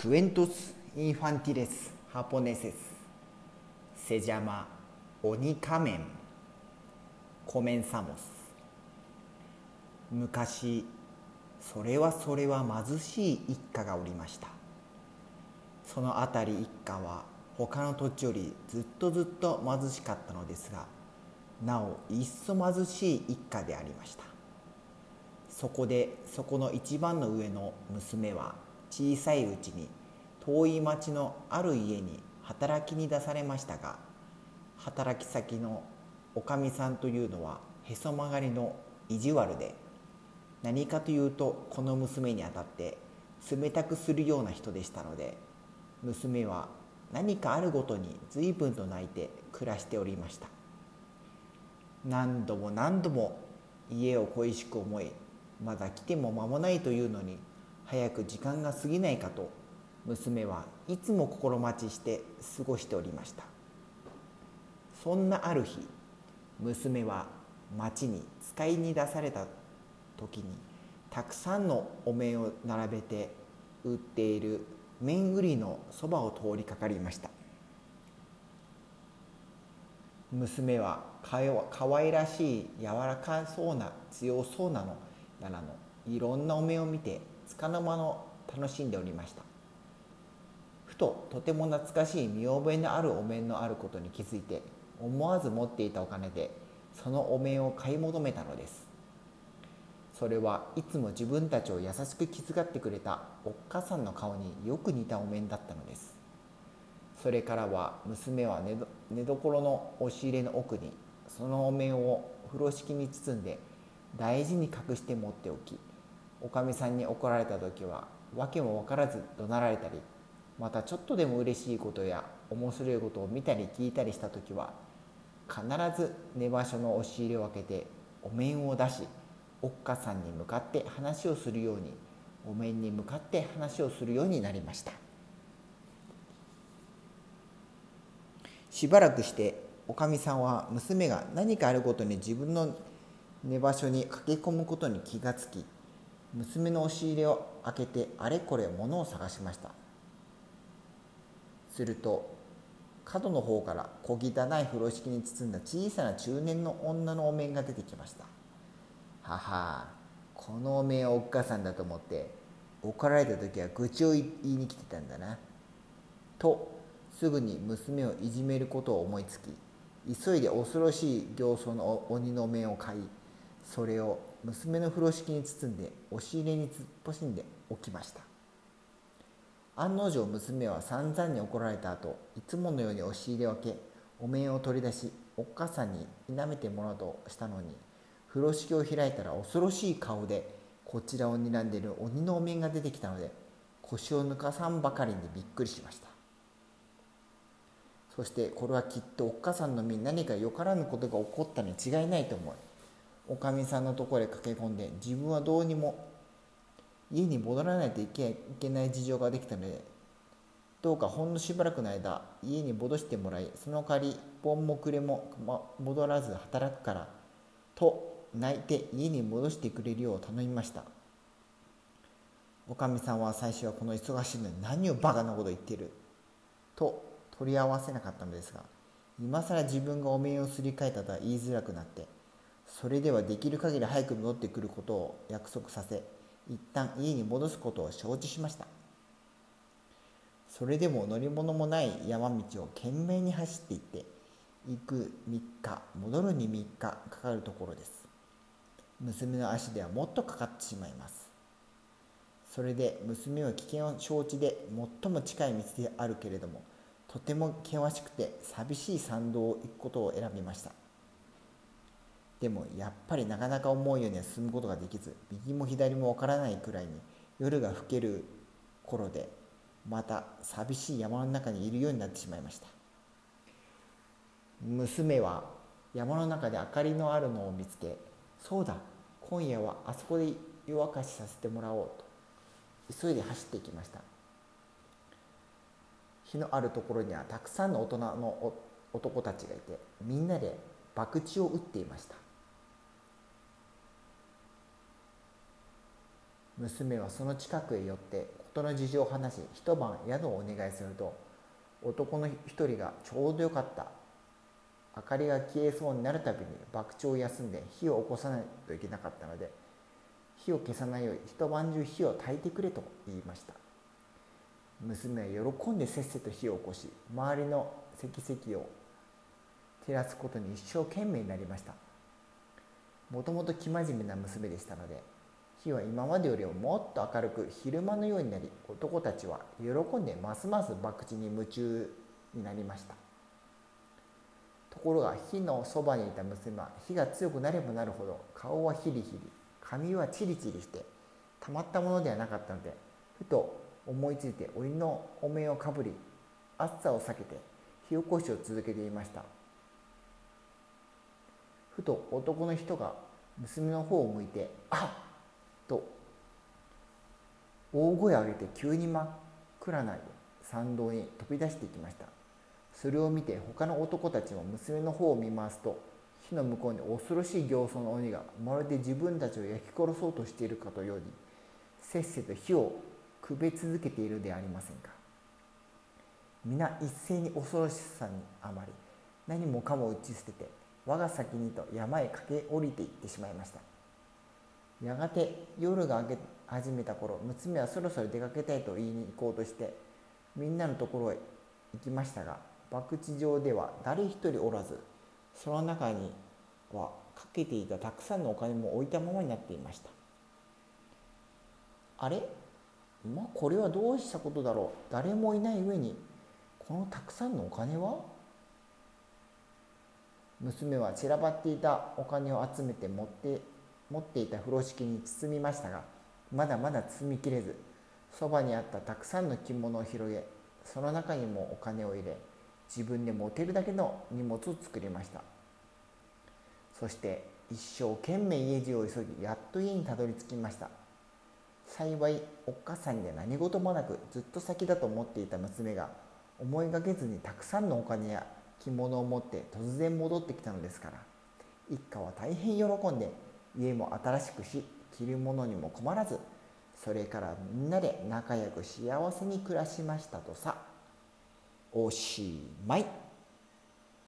Cuentos infantiles japoneses. Se llama Onikamen comenzamos. 昔それはそれは貧しい一家がおりましたその辺り一家は他の土地よりずっとずっと貧しかったのですがなお一層貧しい一家でありましたそこでそこの一番の上の娘は小さいうちに遠い町のある家に働きに出されましたが働き先のおかみさんというのはへそ曲がりの意地悪で何かというとこの娘にあたって冷たくするような人でしたので娘は何かあるごとに随分と泣いて暮らしておりました。何度も何度も家を恋しく思いまだ来ても間もないというのに早く時間が過ぎないかと娘はいつも心待ちして過ごしておりました。そんなある日娘は町に使いに出された時にたくさんのお面を並べて売っている面売りのそばを通りかかりました。娘はかわいらしい柔らかそうな強そうなのやらのいろんなお面を見てつかの間の楽しんでおりました。ふととても懐かしい見覚えのあるお面のあることに気づいて思わず持っていたお金でそのお面を買い求めたのです。それはいつも自分たちを優しく気遣ってくれたおっかさんの顔によく似たお面だったのです。それからは娘は寝寝所の押し入れの奥にそのお面を風呂敷に包んで大事に隠して持っておきおかみさんに怒られた時は訳も分からず怒鳴られたりまたちょっとでも嬉しいことや面白いことを見たり聞いたりした時は必ず寝場所の押し入れを開けてお面を出しおっかさんに向かって話をするようにお面に向かって話をするようになりました。しばらくしておかみさんは娘が何かあるごとに自分の寝場所に駆け込むことに気がつき娘の押し入れを開けてあれこれ物を探しました。すると角の方から小汚い風呂敷に包んだ小さな中年の女のお面が出てきました。母このお面はおっかさんだと思って怒られた時は愚痴を言いに来てたんだな。とすぐに娘をいじめることを思いつき急いで恐ろしい形相の鬼の面を買いそれを娘の風呂敷に包んで押し入れに突っ走んでおきました。案の定娘は散々に怒られた後いつものように押し入れを開けお面を取り出しおっかさんに否めてもらおうとしたのに風呂敷を開いたら恐ろしい顔でこちらを睨んでいる鬼のお面が出てきたので腰を抜かさんばかりにびっくりしました。そしてこれはきっとおっかさんの身に何かよからぬことが起こったに違いないと思いおかみさんのところへ駆け込んで自分はどうにも家に戻らないといけない事情ができたのでどうかほんのしばらくの間家に戻してもらいその代わり盆も暮れも、戻らず働くからと泣いて家に戻してくれるよう頼みました。おかみさんは最初はこの忙しいのに何をバカなこと言ってる？と取り合わせなかったのですが今更自分がお面をすり替えたとは言いづらくなってそれではできる限り早く戻ってくることを約束させ一旦家に戻すことを承知しました。それでも乗り物もない山道を懸命に走っていって行く3日戻るに3日かかるところです。娘の足ではもっとかかってしまいます。それで娘は危険を承知で最も近い道であるけれどもとても険しくて寂しい山道を行くことを選びました。でもやっぱりなかなか思うようには進むことができず右も左もわからないくらいに夜が更ける頃でまた寂しい山の中にいるようになってしまいました。娘は山の中で明かりのあるのを見つけそうだ今夜はあそこで夜明かしさせてもらおうと急いで走っていきました。火のあるところにはたくさんの大人の男たちがいてみんなで博打を打っていました。娘はその近くへ寄って事の事情を話し一晩宿をお願いすると男の一人がちょうどよかった。明かりが消えそうになるたびに爆鳥を休んで火を起こさないといけなかったので火を消さないように一晩中火を焚いてくれと言いました。娘は喜んでせっせと火を起こし周りの石石を照らすことに一生懸命になりました。もともと生真面目な娘でしたので火は今までよりももっと明るく昼間のようになり男たちは喜んでますます博打に夢中になりましたところが火のそばにいた娘は火が強くなればなるほど顔はヒリヒリ髪はチリチリしてたまったものではなかったのでふと思いついて鬼のお面をかぶり暑さを避けて火起こしを続けていましたふと男の人が娘の方を向いて「あっ!」と大声を上げて急に真っ暗な参道に飛び出していきました。それを見て他の男たちも娘の方を見ますと火の向こうに恐ろしい形相の鬼がまるで自分たちを焼き殺そうとしているかとようにせっせと火をくべ続けているでありませんか。皆一斉に恐ろしさにあまり何もかも打ち捨てて我が先にと山へ駆け下りていってしまいました。やがて夜が明け始めた頃娘はそろそろ出かけたいと言いに行こうとしてみんなのところへ行きましたが博打場では誰一人おらずその中にはかけていたたくさんのお金も置いたままになっていました。あれ？まあこれはどうしたことだろう？誰もいない上にこのたくさんのお金は？娘は散らばっていたお金を集めて持って持っていた風呂敷に包みましたがまだまだ包みきれずそばにあったたくさんの着物を広げその中にもお金を入れ自分で持てるだけの荷物を作りました。そして一生懸命家路を急ぎやっと家にたどり着きました。幸いおっかさんで何事もなくずっと先だと思っていた娘が思いがけずにたくさんのお金や着物を持って突然戻ってきたのですから一家は大変喜んで家も新しくし着るものにも困らずそれからみんなで仲良く幸せに暮らしましたとさおしまい。